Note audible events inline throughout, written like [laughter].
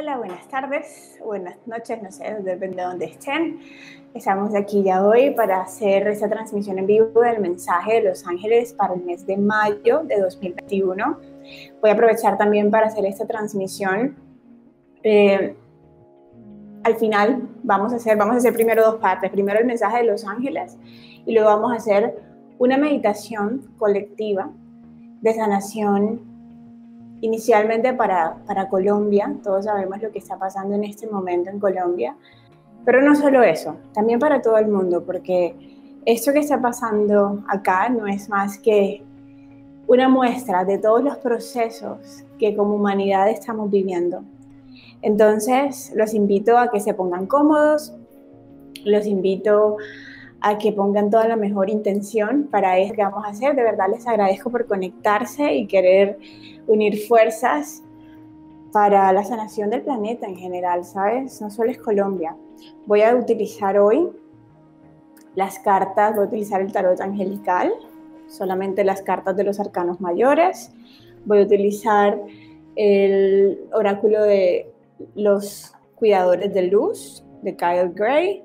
Hola, buenas tardes, buenas noches, no sé, depende de dónde estén. Estamos aquí ya hoy para hacer esta transmisión en vivo del mensaje de Los Ángeles para el mes de mayo de 2021. Voy a aprovechar también para hacer esta transmisión. Eh, al final vamos a hacer, vamos a hacer primero dos partes. Primero el mensaje de Los Ángeles y luego vamos a hacer una meditación colectiva de sanación inicialmente para, para Colombia, todos sabemos lo que está pasando en este momento en Colombia, pero no solo eso, también para todo el mundo, porque esto que está pasando acá no es más que una muestra de todos los procesos que como humanidad estamos viviendo. Entonces, los invito a que se pongan cómodos, los invito a que pongan toda la mejor intención para eso que vamos a hacer. De verdad les agradezco por conectarse y querer unir fuerzas para la sanación del planeta en general, ¿sabes? No solo es Colombia. Voy a utilizar hoy las cartas, voy a utilizar el tarot angelical, solamente las cartas de los arcanos mayores. Voy a utilizar el oráculo de los cuidadores de luz de Kyle Gray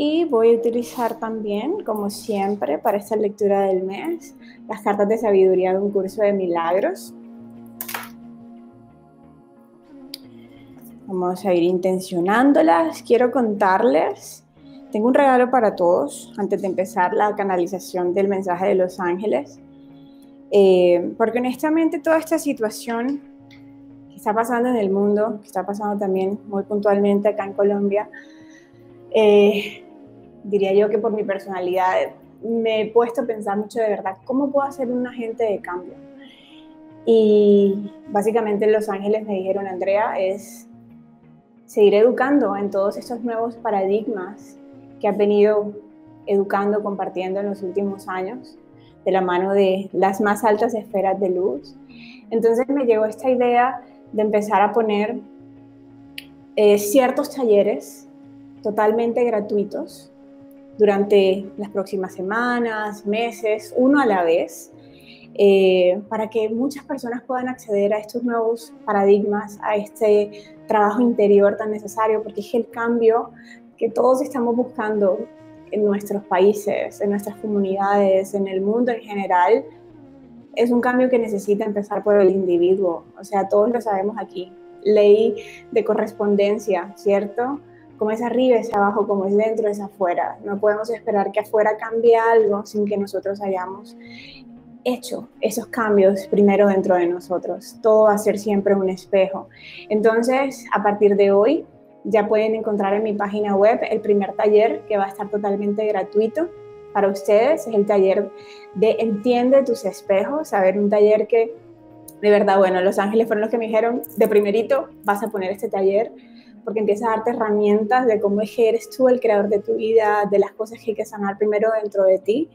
y voy a utilizar también, como siempre, para esta lectura del mes, las cartas de sabiduría de un curso de milagros. Vamos a ir intencionándolas. Quiero contarles, tengo un regalo para todos antes de empezar la canalización del mensaje de los ángeles. Eh, porque honestamente toda esta situación que está pasando en el mundo, que está pasando también muy puntualmente acá en Colombia, eh, diría yo que por mi personalidad me he puesto a pensar mucho de verdad, ¿cómo puedo ser un agente de cambio? Y básicamente Los Ángeles me dijeron, Andrea, es seguir educando en todos estos nuevos paradigmas que has venido educando, compartiendo en los últimos años, de la mano de las más altas esferas de luz. Entonces me llegó esta idea de empezar a poner eh, ciertos talleres totalmente gratuitos durante las próximas semanas, meses, uno a la vez, eh, para que muchas personas puedan acceder a estos nuevos paradigmas, a este trabajo interior tan necesario, porque es el cambio que todos estamos buscando en nuestros países, en nuestras comunidades, en el mundo en general, es un cambio que necesita empezar por el individuo. O sea, todos lo sabemos aquí. Ley de correspondencia, ¿cierto? Como es arriba es abajo, como es dentro es afuera. No podemos esperar que afuera cambie algo sin que nosotros hayamos hecho esos cambios primero dentro de nosotros. Todo va a ser siempre un espejo. Entonces, a partir de hoy, ya pueden encontrar en mi página web el primer taller que va a estar totalmente gratuito para ustedes. Es el taller de Entiende tus espejos. A ver, un taller que de verdad, bueno, Los Ángeles fueron los que me dijeron, de primerito vas a poner este taller porque empieza a darte herramientas de cómo eres tú el creador de tu vida, de las cosas que hay que sanar primero dentro de ti.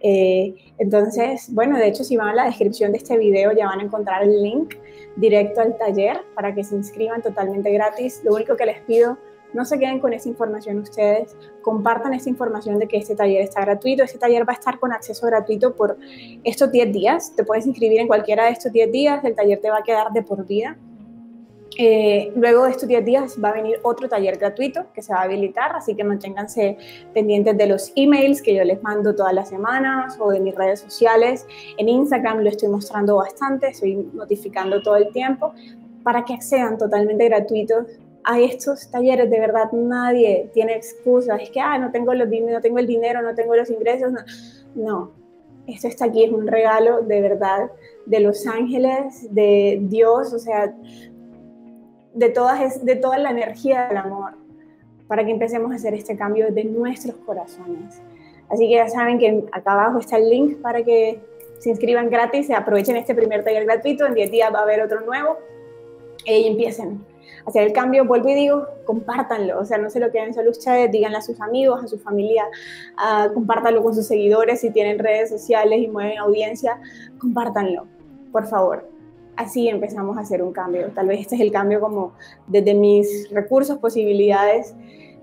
Eh, entonces, bueno, de hecho, si van a la descripción de este video ya van a encontrar el link directo al taller para que se inscriban totalmente gratis. Lo único que les pido, no se queden con esa información ustedes, compartan esa información de que este taller está gratuito. Este taller va a estar con acceso gratuito por estos 10 días. Te puedes inscribir en cualquiera de estos 10 días, el taller te va a quedar de por vida. Eh, luego de estos 10 días va a venir otro taller gratuito que se va a habilitar, así que manténganse pendientes de los emails que yo les mando todas las semanas o de mis redes sociales. En Instagram lo estoy mostrando bastante, estoy notificando todo el tiempo para que accedan totalmente gratuitos a estos talleres. De verdad, nadie tiene excusas. Es que, ah, no tengo, los, no tengo el dinero, no tengo los ingresos. No. no, esto está aquí, es un regalo de verdad de los ángeles, de Dios, o sea, de, todas, de toda la energía del amor para que empecemos a hacer este cambio de nuestros corazones. Así que ya saben que acá abajo está el link para que se inscriban gratis, se aprovechen este primer taller gratuito, en 10 días va a haber otro nuevo eh, y empiecen a hacer el cambio. Vuelvo y digo, compártanlo, o sea, no se lo queden solo ustedes, díganle a sus amigos, a su familia, uh, compártanlo con sus seguidores si tienen redes sociales y mueven audiencia, compártanlo, por favor así empezamos a hacer un cambio. Tal vez este es el cambio como desde mis recursos, posibilidades,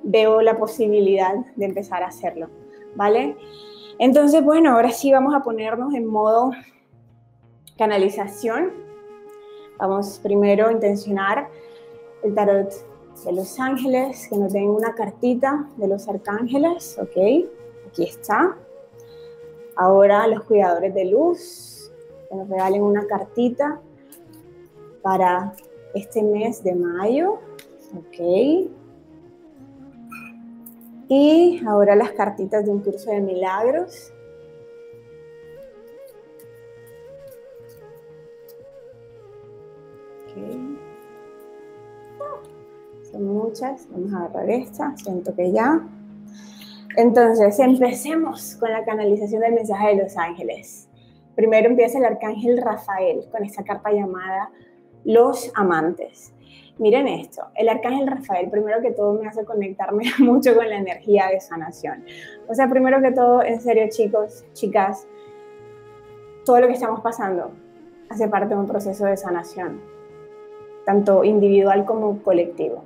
veo la posibilidad de empezar a hacerlo, ¿vale? Entonces, bueno, ahora sí vamos a ponernos en modo canalización. Vamos primero a intencionar el tarot de los ángeles, que nos den una cartita de los arcángeles, ok, aquí está. Ahora los cuidadores de luz, que nos regalen una cartita para este mes de mayo, ok. Y ahora las cartitas de un curso de milagros. Son muchas. Vamos a agarrar esta. Siento que ya. Entonces, empecemos con la canalización del mensaje de los ángeles. Primero empieza el arcángel Rafael con esta carta llamada Los Amantes. Miren esto, el arcángel Rafael, primero que todo, me hace conectarme [laughs] mucho con la energía de sanación. O sea, primero que todo, en serio, chicos, chicas, todo lo que estamos pasando hace parte de un proceso de sanación, tanto individual como colectivo.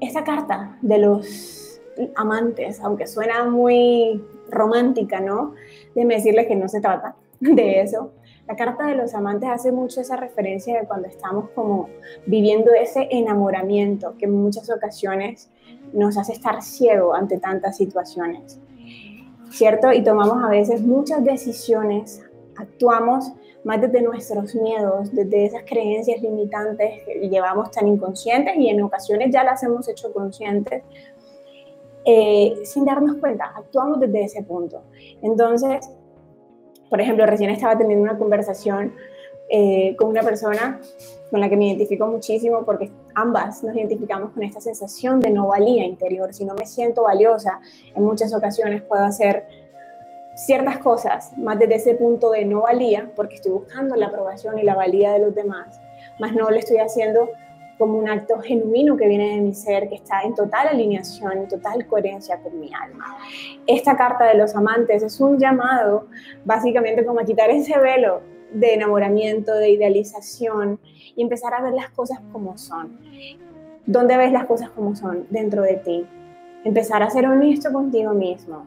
Esta carta de los amantes, aunque suena muy romántica, ¿no? Déjenme decirles que no se trata de eso. La carta de los amantes hace mucho esa referencia de cuando estamos como viviendo ese enamoramiento que en muchas ocasiones nos hace estar ciego ante tantas situaciones, ¿cierto? Y tomamos a veces muchas decisiones, actuamos más desde nuestros miedos, desde esas creencias limitantes que llevamos tan inconscientes y en ocasiones ya las hemos hecho conscientes, eh, sin darnos cuenta, actuamos desde ese punto. Entonces, por ejemplo, recién estaba teniendo una conversación eh, con una persona con la que me identifico muchísimo porque ambas nos identificamos con esta sensación de no valía interior. Si no me siento valiosa, en muchas ocasiones puedo hacer ciertas cosas más desde ese punto de no valía, porque estoy buscando la aprobación y la valía de los demás, más no lo estoy haciendo como un acto genuino que viene de mi ser, que está en total alineación, en total coherencia con mi alma. Esta carta de los amantes es un llamado básicamente como a quitar ese velo de enamoramiento, de idealización y empezar a ver las cosas como son. ¿Dónde ves las cosas como son? Dentro de ti. Empezar a ser honesto contigo mismo.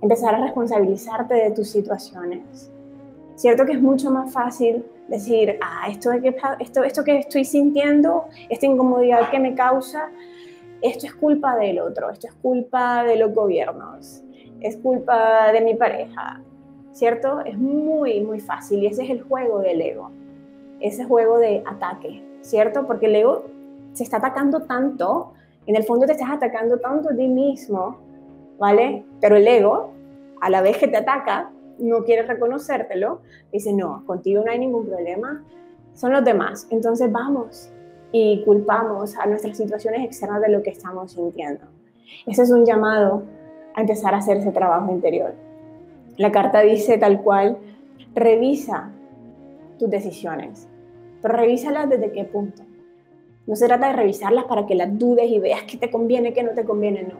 Empezar a responsabilizarte de tus situaciones. Cierto que es mucho más fácil decir, ah, esto, esto, esto que estoy sintiendo, esta incomodidad que me causa, esto es culpa del otro, esto es culpa de los gobiernos, es culpa de mi pareja, ¿cierto? Es muy, muy fácil y ese es el juego del ego, ese juego de ataque, ¿cierto? Porque el ego se está atacando tanto, en el fondo te estás atacando tanto a ti mismo, ¿vale? Pero el ego, a la vez que te ataca, no quiere reconocértelo, dice, no, contigo no hay ningún problema, son los demás. Entonces vamos y culpamos a nuestras situaciones externas de lo que estamos sintiendo. Ese es un llamado a empezar a hacer ese trabajo interior. La carta dice tal cual, revisa tus decisiones, pero revísalas desde qué punto. No se trata de revisarlas para que las dudes y veas qué te conviene, qué no te conviene, no.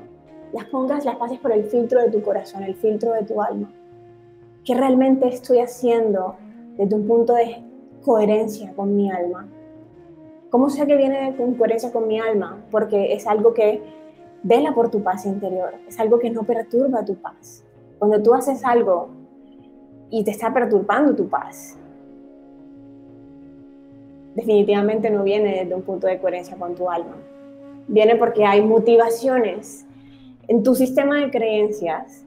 Las pongas, las pases por el filtro de tu corazón, el filtro de tu alma. ¿Qué realmente estoy haciendo desde un punto de coherencia con mi alma? ¿Cómo sé que viene con coherencia con mi alma? Porque es algo que vela por tu paz interior, es algo que no perturba tu paz. Cuando tú haces algo y te está perturbando tu paz, definitivamente no viene desde un punto de coherencia con tu alma. Viene porque hay motivaciones en tu sistema de creencias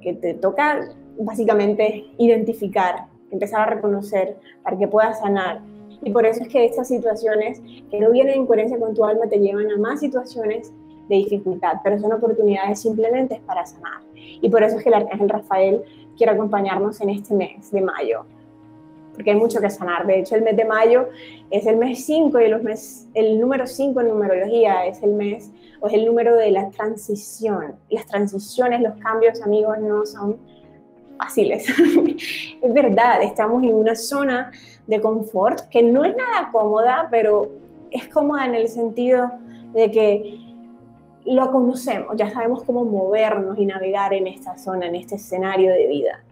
que te toca básicamente identificar, empezar a reconocer para que puedas sanar. Y por eso es que estas situaciones que no vienen en coherencia con tu alma te llevan a más situaciones de dificultad, pero son oportunidades simplemente para sanar. Y por eso es que el Arcángel Rafael quiere acompañarnos en este mes de mayo, porque hay mucho que sanar. De hecho, el mes de mayo es el mes 5 y los mes, el número 5 en numerología es el mes o es el número de la transición. Las transiciones, los cambios, amigos, no son [laughs] es verdad, estamos en una zona de confort que no es nada cómoda, pero es cómoda en el sentido de que lo conocemos, ya sabemos cómo movernos y navegar en esta zona, en este escenario de vida,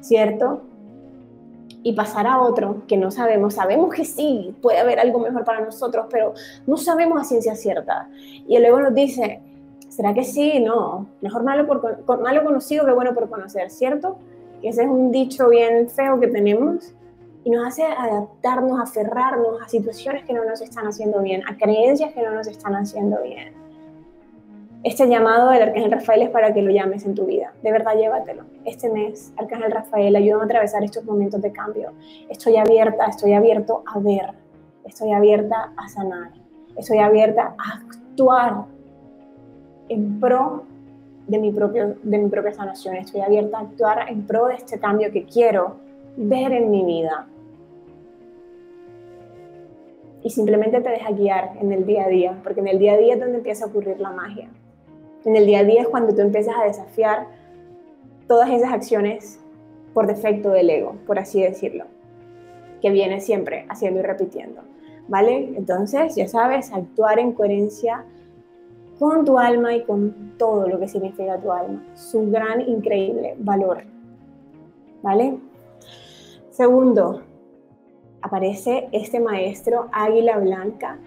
¿cierto? Y pasar a otro que no sabemos, sabemos que sí, puede haber algo mejor para nosotros, pero no sabemos a ciencia cierta. Y luego nos dice, ¿será que sí? No, mejor malo, por, malo conocido que bueno por conocer, ¿cierto? Ese es un dicho bien feo que tenemos, y nos hace adaptarnos, aferrarnos a situaciones que no nos están haciendo bien, a creencias que no nos están haciendo bien. Este llamado del Arcángel Rafael es para que lo llames en tu vida. De verdad, llévatelo. Este mes, Arcángel Rafael, ayúdame a atravesar estos momentos de cambio. Estoy abierta, estoy abierto a ver. Estoy abierta a sanar. Estoy abierta a actuar en pro de mi, propio, de mi propia sanación. Estoy abierta a actuar en pro de este cambio que quiero ver en mi vida y simplemente te deja guiar en el día a día, porque en el día a día es donde empieza a ocurrir la magia. En el día a día es cuando tú empiezas a desafiar todas esas acciones por defecto del ego, por así decirlo, que viene siempre haciendo y repitiendo. ¿Vale? Entonces, ya sabes, actuar en coherencia con tu alma y con todo lo que significa tu alma, su gran, increíble valor. ¿Vale? Segundo, aparece este maestro Águila Blanca,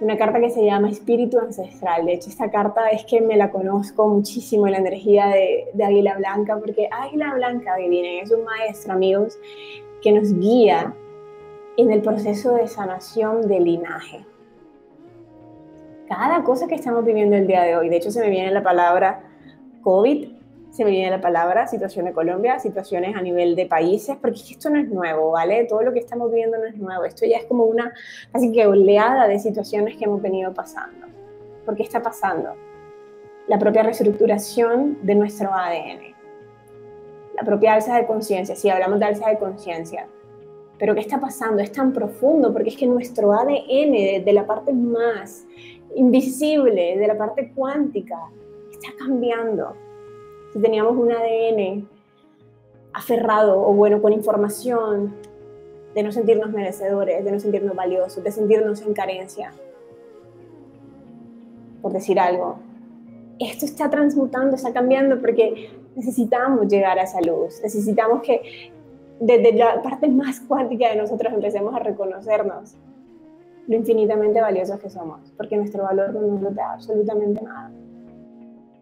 una carta que se llama Espíritu Ancestral. De hecho, esta carta es que me la conozco muchísimo, la energía de, Águila Blanca, porque Águila Blanca, adivinen, es un maestro, amigos, que nos guía en el proceso de sanación del linaje. Cada cosa que estamos viviendo el día de hoy, de hecho se me viene la palabra COVID, se me viene la palabra, situación de Colombia, situaciones a nivel de países, porque esto no es nuevo, ¿vale? Todo lo que estamos viviendo no es nuevo, esto ya es como una casi que oleada de situaciones que hemos venido pasando. ¿Por qué está pasando? La propia reestructuración de nuestro ADN, la propia alza de conciencia, si hablamos de alza de conciencia, pero ¿qué está pasando? Es tan profundo porque es que nuestro ADN, de la parte más invisible, de la parte cuántica, está cambiando si teníamos un ADN aferrado o bueno con información de no sentirnos merecedores, de no sentirnos valiosos, de sentirnos en carencia, por decir algo. Esto está transmutando, está cambiando porque necesitamos llegar a esa luz, necesitamos que desde la parte más cuántica de nosotros empecemos a reconocernos lo infinitamente valiosos que somos, porque nuestro valor no nos da absolutamente nada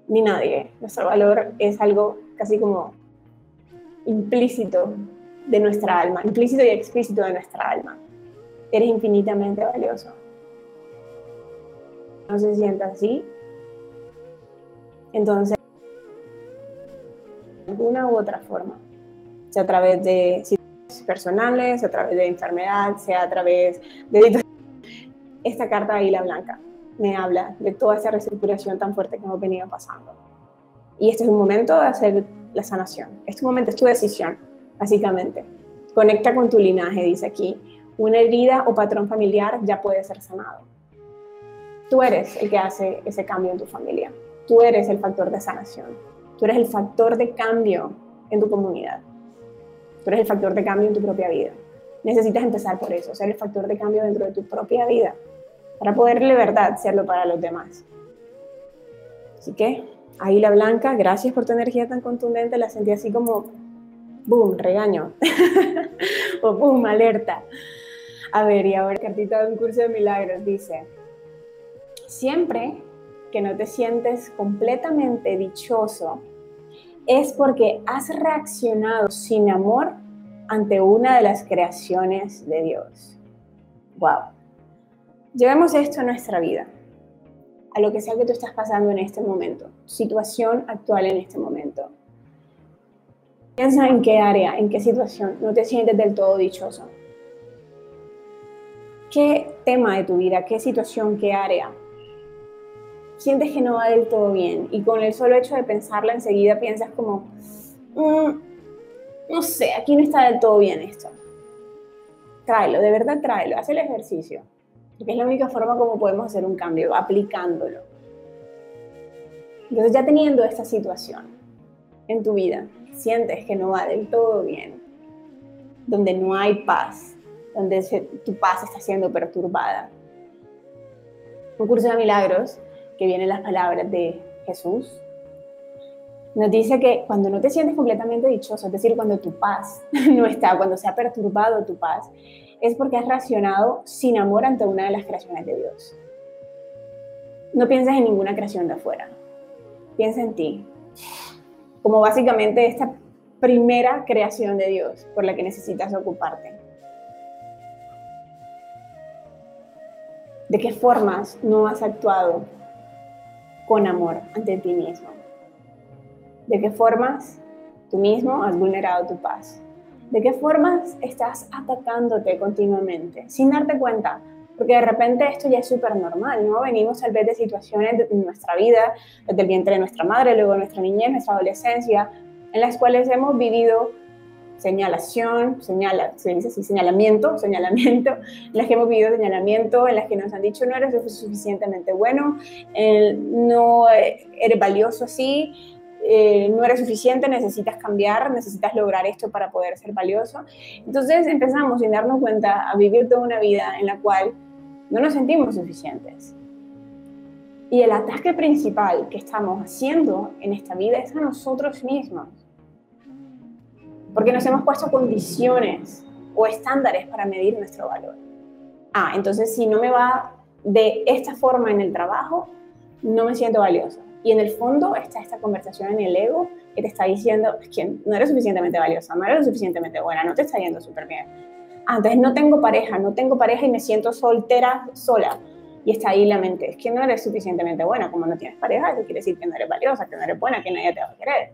ni nadie. Nuestro valor es algo casi como implícito de nuestra alma, implícito y explícito de nuestra alma. Eres infinitamente valioso. No se sienta así. Entonces, de alguna u otra forma, sea a través de situaciones personales, a través de enfermedad, sea a través de esta carta de la blanca me habla de toda esa reestructuración tan fuerte que hemos venido pasando. Y este es un momento de hacer la sanación. Este momento es tu decisión, básicamente. Conecta con tu linaje, dice aquí. Una herida o patrón familiar ya puede ser sanado. Tú eres el que hace ese cambio en tu familia. Tú eres el factor de sanación. Tú eres el factor de cambio en tu comunidad. Tú eres el factor de cambio en tu propia vida. Necesitas empezar por eso, ser el factor de cambio dentro de tu propia vida para poderle verdad serlo para los demás. Así que, ahí la Blanca, gracias por tu energía tan contundente, la sentí así como, boom, regaño, [laughs] o boom, alerta. A ver, y ahora cartita de un curso de milagros dice, siempre que no te sientes completamente dichoso, es porque has reaccionado sin amor ante una de las creaciones de Dios. Wow. Llevemos esto a nuestra vida, a lo que sea que tú estás pasando en este momento, situación actual en este momento. Piensa en qué área, en qué situación no te sientes del todo dichoso. ¿Qué tema de tu vida, qué situación, qué área sientes que no va del todo bien? Y con el solo hecho de pensarla enseguida piensas como, mm, no sé, aquí no está del todo bien esto. Tráelo, de verdad tráelo, haz el ejercicio porque es la única forma como podemos hacer un cambio, aplicándolo. Entonces ya teniendo esta situación en tu vida, sientes que no va del todo bien, donde no hay paz, donde tu paz está siendo perturbada. Un curso de milagros, que vienen las palabras de Jesús, nos dice que cuando no te sientes completamente dichoso, es decir, cuando tu paz [laughs] no está, cuando se ha perturbado tu paz, es porque has racionado sin amor ante una de las creaciones de Dios. No pienses en ninguna creación de afuera, piensa en ti, como básicamente esta primera creación de Dios por la que necesitas ocuparte. ¿De qué formas no has actuado con amor ante ti mismo? ¿De qué formas tú mismo has vulnerado tu paz? ¿De qué formas estás atacándote continuamente sin darte cuenta? Porque de repente esto ya es súper normal, ¿no? Venimos tal vez de situaciones de nuestra vida, desde el vientre de nuestra madre, luego nuestra niñez, nuestra adolescencia, en las cuales hemos vivido señalación, señala, se dice así, señalamiento, [laughs] señalamiento, en las que hemos vivido señalamiento, en las que nos han dicho no eres suficientemente bueno, no eres valioso así, eh, no eres suficiente, necesitas cambiar, necesitas lograr esto para poder ser valioso. Entonces empezamos sin darnos cuenta a vivir toda una vida en la cual no nos sentimos suficientes. Y el ataque principal que estamos haciendo en esta vida es a nosotros mismos. Porque nos hemos puesto condiciones o estándares para medir nuestro valor. Ah, entonces si no me va de esta forma en el trabajo, no me siento valiosa. Y en el fondo está esta conversación en el ego que te está diciendo que no eres suficientemente valiosa, no eres suficientemente buena, no te está yendo súper bien. Ah, entonces no tengo pareja, no tengo pareja y me siento soltera, sola. Y está ahí la mente, es que no eres suficientemente buena, como no tienes pareja, eso quiere decir que no eres valiosa, que no eres buena, que nadie te va a querer.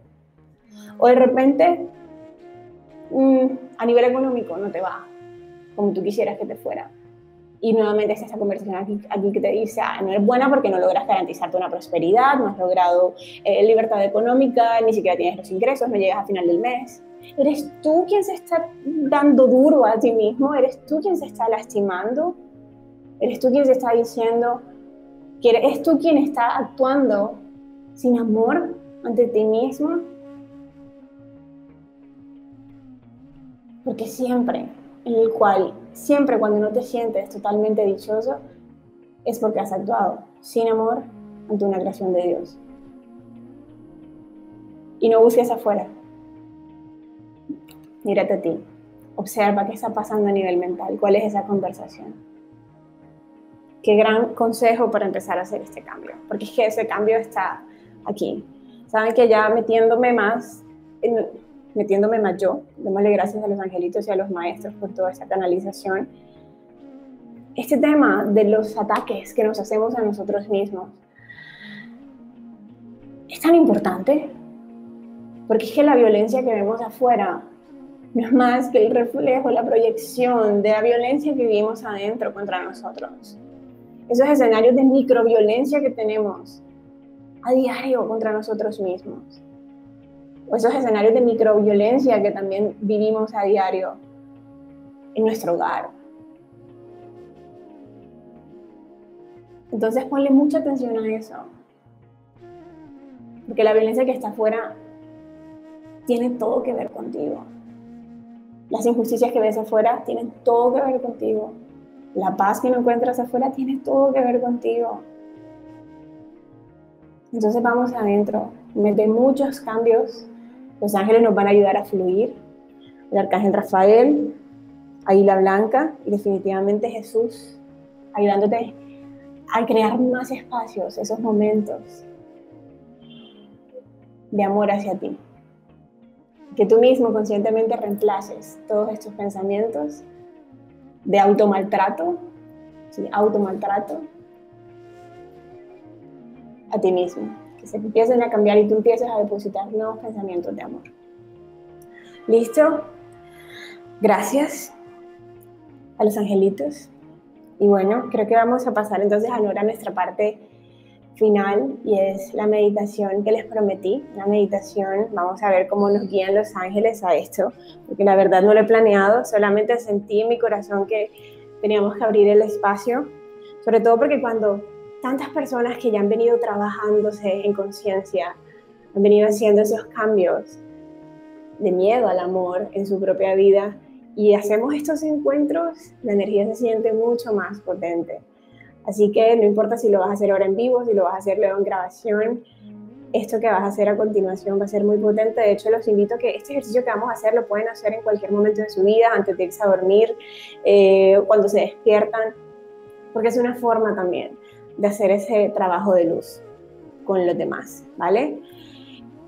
O de repente, mm, a nivel económico no te va como tú quisieras que te fuera y nuevamente está esta conversación aquí, aquí que te dice, ah, no eres buena porque no logras garantizarte una prosperidad, no has logrado eh, libertad económica, ni siquiera tienes los ingresos, no llegas a final del mes. ¿Eres tú quien se está dando duro a ti mismo? ¿Eres tú quien se está lastimando? ¿Eres tú quien se está diciendo que eres tú quien está actuando sin amor ante ti mismo? Porque siempre en el cual siempre cuando no te sientes totalmente dichoso, es porque has actuado sin amor ante una creación de Dios. Y no busques afuera. Mírate a ti. Observa qué está pasando a nivel mental, cuál es esa conversación. Qué gran consejo para empezar a hacer este cambio, porque es que ese cambio está aquí. Saben que ya metiéndome más metiéndome más yo, démosle gracias a los angelitos y a los maestros por toda esta canalización. Este tema de los ataques que nos hacemos a nosotros mismos es tan importante, porque es que la violencia que vemos afuera no es más que el reflejo, la proyección de la violencia que vivimos adentro contra nosotros. Esos escenarios de microviolencia que tenemos a diario contra nosotros mismos o esos escenarios de microviolencia que también vivimos a diario en nuestro hogar. Entonces ponle mucha atención a eso. Porque la violencia que está afuera tiene todo que ver contigo. Las injusticias que ves afuera tienen todo que ver contigo. La paz que no encuentras afuera tiene todo que ver contigo. Entonces vamos adentro, mete muchos cambios los ángeles nos van a ayudar a fluir. El arcángel Rafael, Águila Blanca y definitivamente Jesús, ayudándote a crear más espacios, esos momentos de amor hacia ti. Que tú mismo conscientemente reemplaces todos estos pensamientos de automaltrato, ¿sí? automaltrato a ti mismo se empiecen a cambiar y tú empieces a depositar nuevos pensamientos de amor. ¿Listo? Gracias a los angelitos. Y bueno, creo que vamos a pasar entonces ahora a nuestra parte final y es la meditación que les prometí. La meditación, vamos a ver cómo nos guían los ángeles a esto, porque la verdad no lo he planeado, solamente sentí en mi corazón que teníamos que abrir el espacio, sobre todo porque cuando tantas personas que ya han venido trabajándose en conciencia, han venido haciendo esos cambios de miedo al amor en su propia vida y hacemos estos encuentros, la energía se siente mucho más potente. Así que no importa si lo vas a hacer ahora en vivo, si lo vas a hacer luego en grabación, esto que vas a hacer a continuación va a ser muy potente. De hecho, los invito a que este ejercicio que vamos a hacer lo pueden hacer en cualquier momento de su vida, antes de irse a dormir, eh, cuando se despiertan, porque es una forma también de hacer ese trabajo de luz con los demás, ¿vale?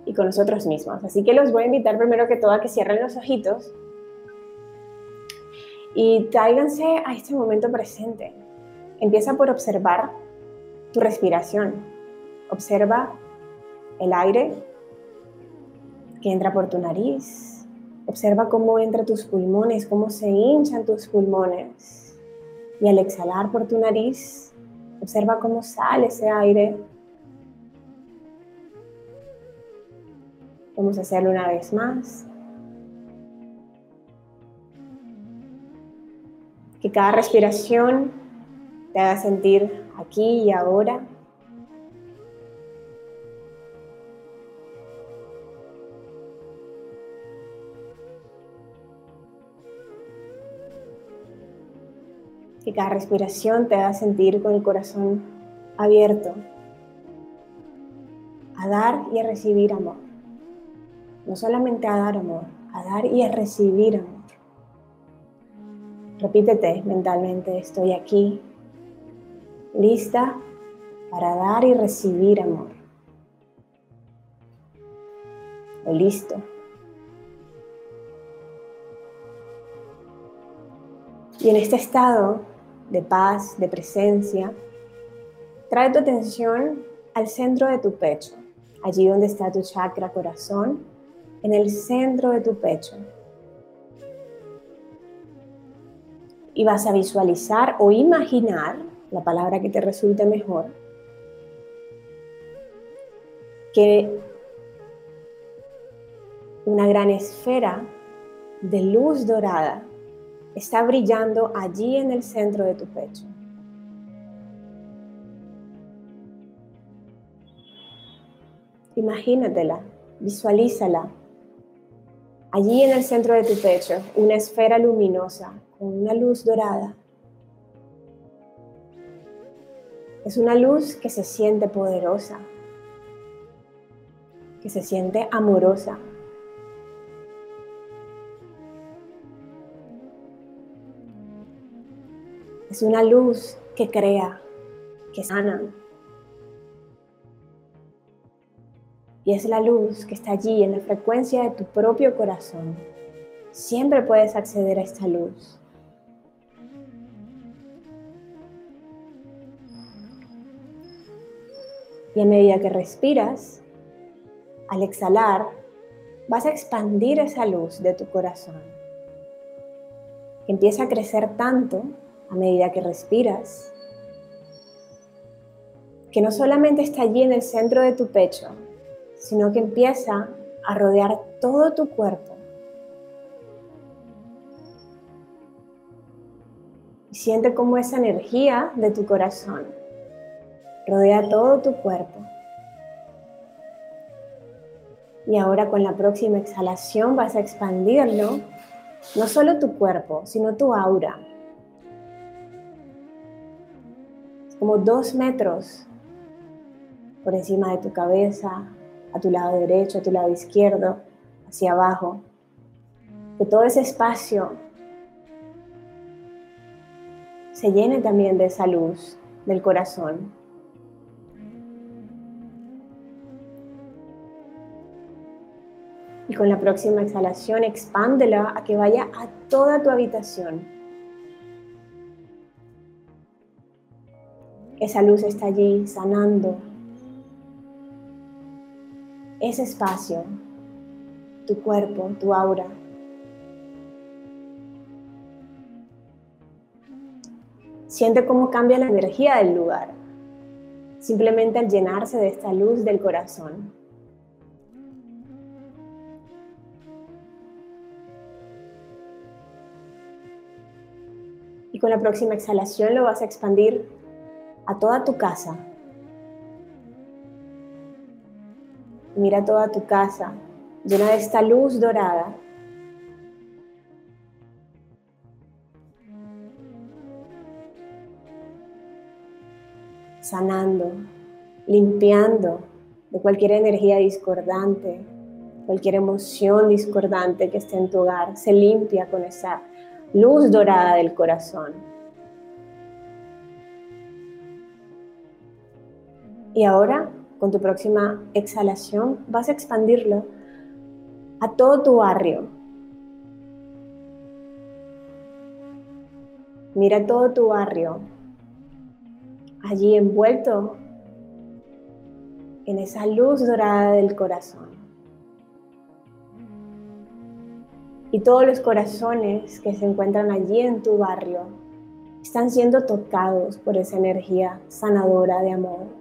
Y con nosotros mismos. Así que los voy a invitar primero que todo a que cierren los ojitos y tráiganse a este momento presente, empieza por observar tu respiración. Observa el aire que entra por tu nariz. Observa cómo entra tus pulmones, cómo se hinchan tus pulmones. Y al exhalar por tu nariz, observa cómo sale ese aire. Vamos a hacerlo una vez más. Que cada respiración te haga sentir aquí y ahora. Que cada respiración te haga sentir con el corazón abierto a dar y a recibir amor. No solamente a dar amor, a dar y a recibir amor. Repítete mentalmente, estoy aquí, lista para dar y recibir amor. O listo. Y en este estado de paz, de presencia, trae tu atención al centro de tu pecho, allí donde está tu chakra corazón, en el centro de tu pecho. y vas a visualizar o imaginar, la palabra que te resulte mejor, que una gran esfera de luz dorada está brillando allí en el centro de tu pecho. Imagínatela, visualízala. Allí en el centro de tu pecho, una esfera luminosa con una luz dorada. Es una luz que se siente poderosa, que se siente amorosa. Es una luz que crea, que sana. Y es la luz que está allí en la frecuencia de tu propio corazón. Siempre puedes acceder a esta luz. Y a medida que respiras, al exhalar, vas a expandir esa luz de tu corazón. empieza a crecer tanto a medida que respiras, que no solamente está allí en el centro de tu pecho, sino que empieza a rodear todo tu cuerpo. Y siente cómo esa energía de tu corazón rodea todo tu cuerpo. Y ahora con la próxima exhalación vas a expandirlo, no solo tu cuerpo, sino tu aura. Como dos metros por encima de tu cabeza, a tu lado derecho, a tu lado izquierdo, hacia abajo. Que todo ese espacio se llene también de esa luz del corazón. Y con la próxima exhalación, expándela a que vaya a toda tu habitación. Esa luz está allí sanando ese espacio, tu cuerpo, tu aura. Siente cómo cambia la energía del lugar, simplemente al llenarse de esta luz del corazón. con la próxima exhalación lo vas a expandir a toda tu casa. Mira toda tu casa llena de esta luz dorada. Sanando, limpiando de cualquier energía discordante, cualquier emoción discordante que esté en tu hogar, se limpia con esa luz dorada del corazón. Y ahora, con tu próxima exhalación, vas a expandirlo a todo tu barrio. Mira todo tu barrio allí envuelto en esa luz dorada del corazón. Y todos los corazones que se encuentran allí en tu barrio están siendo tocados por esa energía sanadora de amor.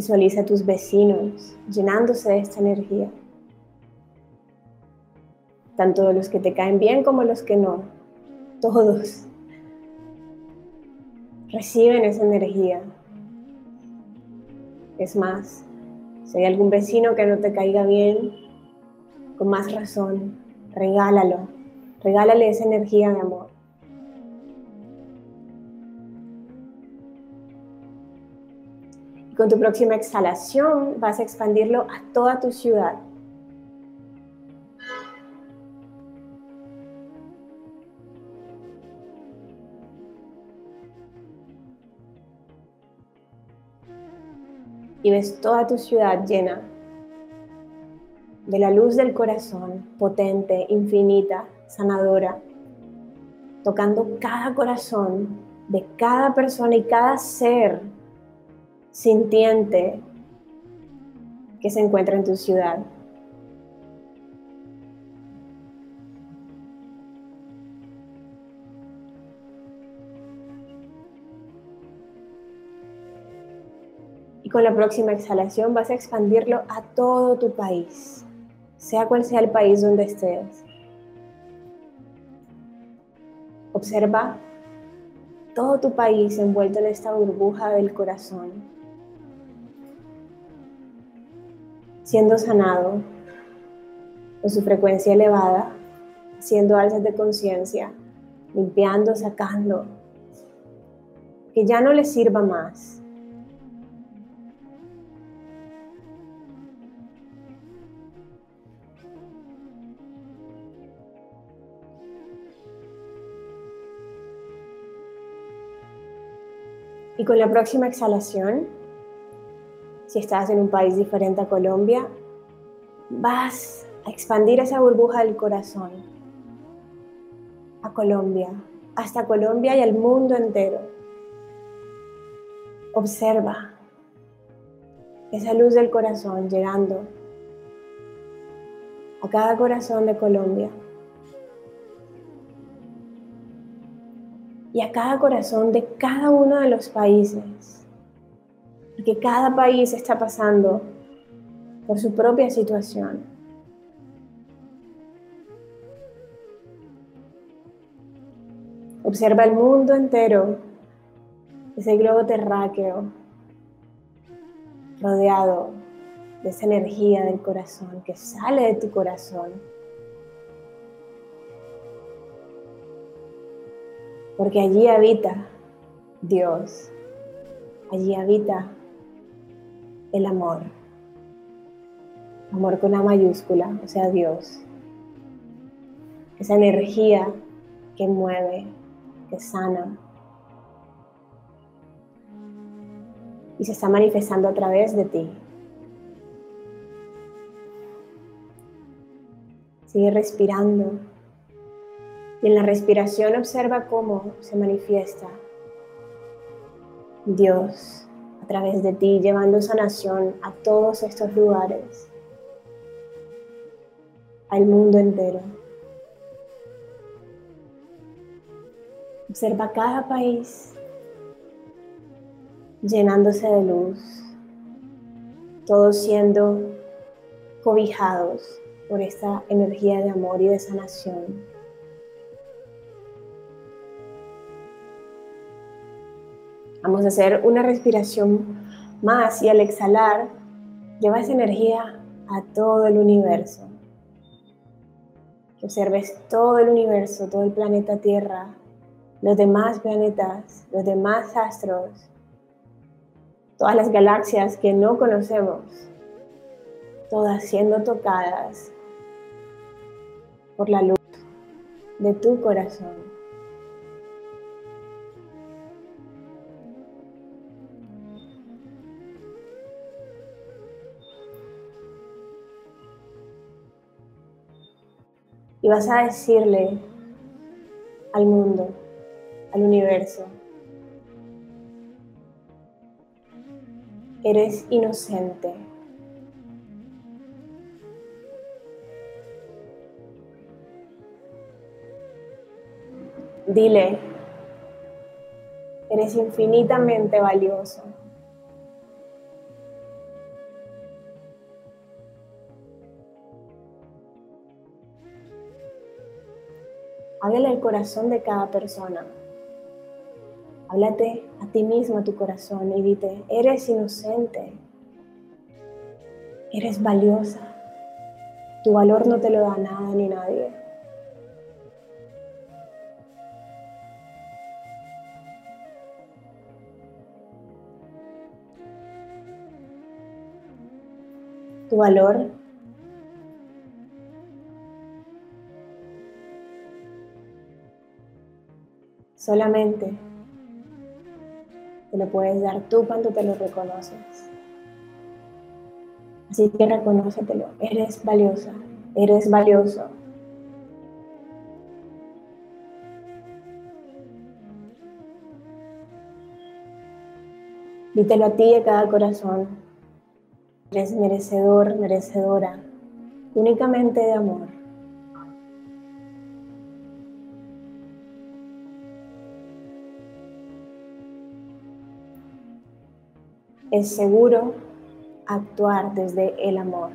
Visualiza a tus vecinos llenándose de esta energía. Tanto los que te caen bien como los que no. Todos reciben esa energía. Es más, si hay algún vecino que no te caiga bien, con más razón, regálalo. Regálale esa energía de amor. Con tu próxima exhalación vas a expandirlo a toda tu ciudad. Y ves toda tu ciudad llena de la luz del corazón, potente, infinita, sanadora, tocando cada corazón de cada persona y cada ser sintiente que se encuentra en tu ciudad. Y con la próxima exhalación vas a expandirlo a todo tu país, sea cual sea el país donde estés. Observa todo tu país envuelto en esta burbuja del corazón. Siendo sanado con su frecuencia elevada, haciendo alzas de conciencia, limpiando, sacando, que ya no le sirva más. Y con la próxima exhalación, si estás en un país diferente a Colombia, vas a expandir esa burbuja del corazón a Colombia, hasta Colombia y al mundo entero. Observa esa luz del corazón llegando a cada corazón de Colombia y a cada corazón de cada uno de los países porque cada país está pasando por su propia situación. Observa el mundo entero, ese globo terráqueo, rodeado de esa energía del corazón que sale de tu corazón. Porque allí habita Dios, allí habita el amor. Amor con A mayúscula, o sea, Dios. Esa energía que mueve, que sana. Y se está manifestando a través de ti. Sigue respirando. Y en la respiración observa cómo se manifiesta Dios través de ti, llevando sanación a todos estos lugares, al mundo entero. Observa cada país llenándose de luz, todos siendo cobijados por esta energía de amor y de sanación. Vamos a hacer una respiración más y al exhalar, lleva esa energía a todo el universo. Que observes todo el universo, todo el planeta Tierra, los demás planetas, los demás astros, todas las galaxias que no conocemos, todas siendo tocadas por la luz de tu corazón. Vas a decirle al mundo, al universo, eres inocente. Dile, eres infinitamente valioso. Háblale el corazón de cada persona. Háblate a ti mismo, a tu corazón, y dite, eres inocente, eres valiosa, tu valor no te lo da nada ni nadie. Tu valor Solamente te lo puedes dar tú cuando te lo reconoces. Así que reconócetelo. Eres valiosa, eres valioso. Dítelo a ti de cada corazón. Eres merecedor, merecedora únicamente de amor. Es seguro actuar desde el amor.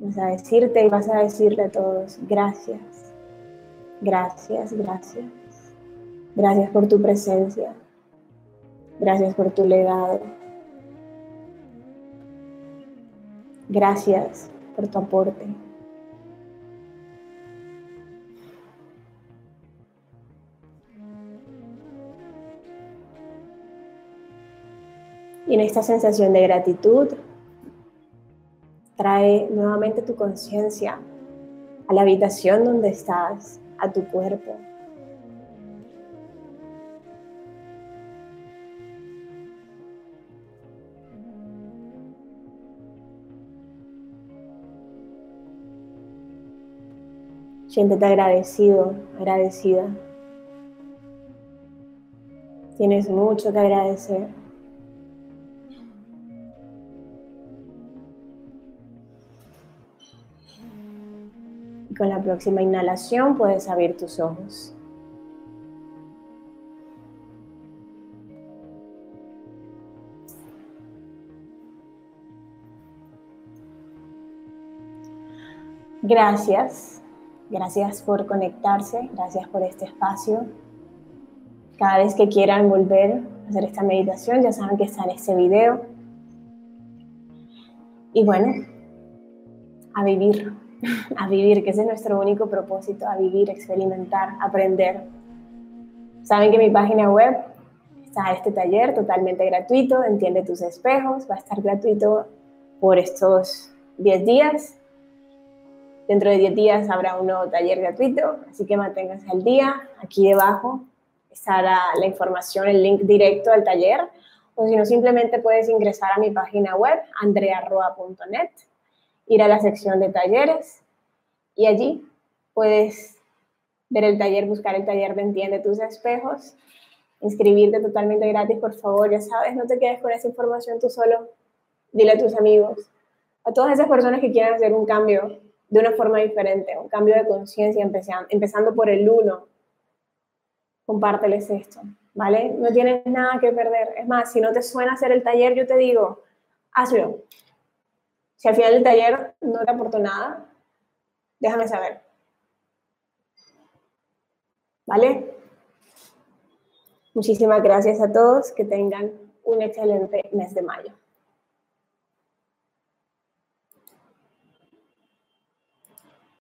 Vas a decirte y vas a decirle a todos, gracias, gracias, gracias. Gracias por tu presencia. Gracias por tu legado. Gracias por tu aporte. Y en esta sensación de gratitud, trae nuevamente tu conciencia a la habitación donde estás, a tu cuerpo. Siéntete agradecido, agradecida. Tienes mucho que agradecer. La próxima inhalación puedes abrir tus ojos. Gracias, gracias por conectarse, gracias por este espacio. Cada vez que quieran volver a hacer esta meditación, ya saben que está en este video. Y bueno, a vivir [laughs] a vivir, que ese es nuestro único propósito, a vivir, experimentar, aprender. Saben que mi página web está este taller totalmente gratuito, Entiende tus espejos, va a estar gratuito por estos 10 días. Dentro de 10 días habrá un nuevo taller gratuito, así que manténganse al día. Aquí debajo estará la información, el link directo al taller, o si no, simplemente puedes ingresar a mi página web, andrearroa.net ir a la sección de talleres y allí puedes ver el taller, buscar el taller de Entiende tus espejos, inscribirte totalmente gratis, por favor, ya sabes, no te quedes con esa información tú solo, dile a tus amigos, a todas esas personas que quieran hacer un cambio de una forma diferente, un cambio de conciencia, empezando por el uno, compárteles esto, ¿vale? No tienes nada que perder. Es más, si no te suena hacer el taller, yo te digo, hazlo. Si al final del taller no te aportó nada, déjame saber. ¿Vale? Muchísimas gracias a todos. Que tengan un excelente mes de mayo.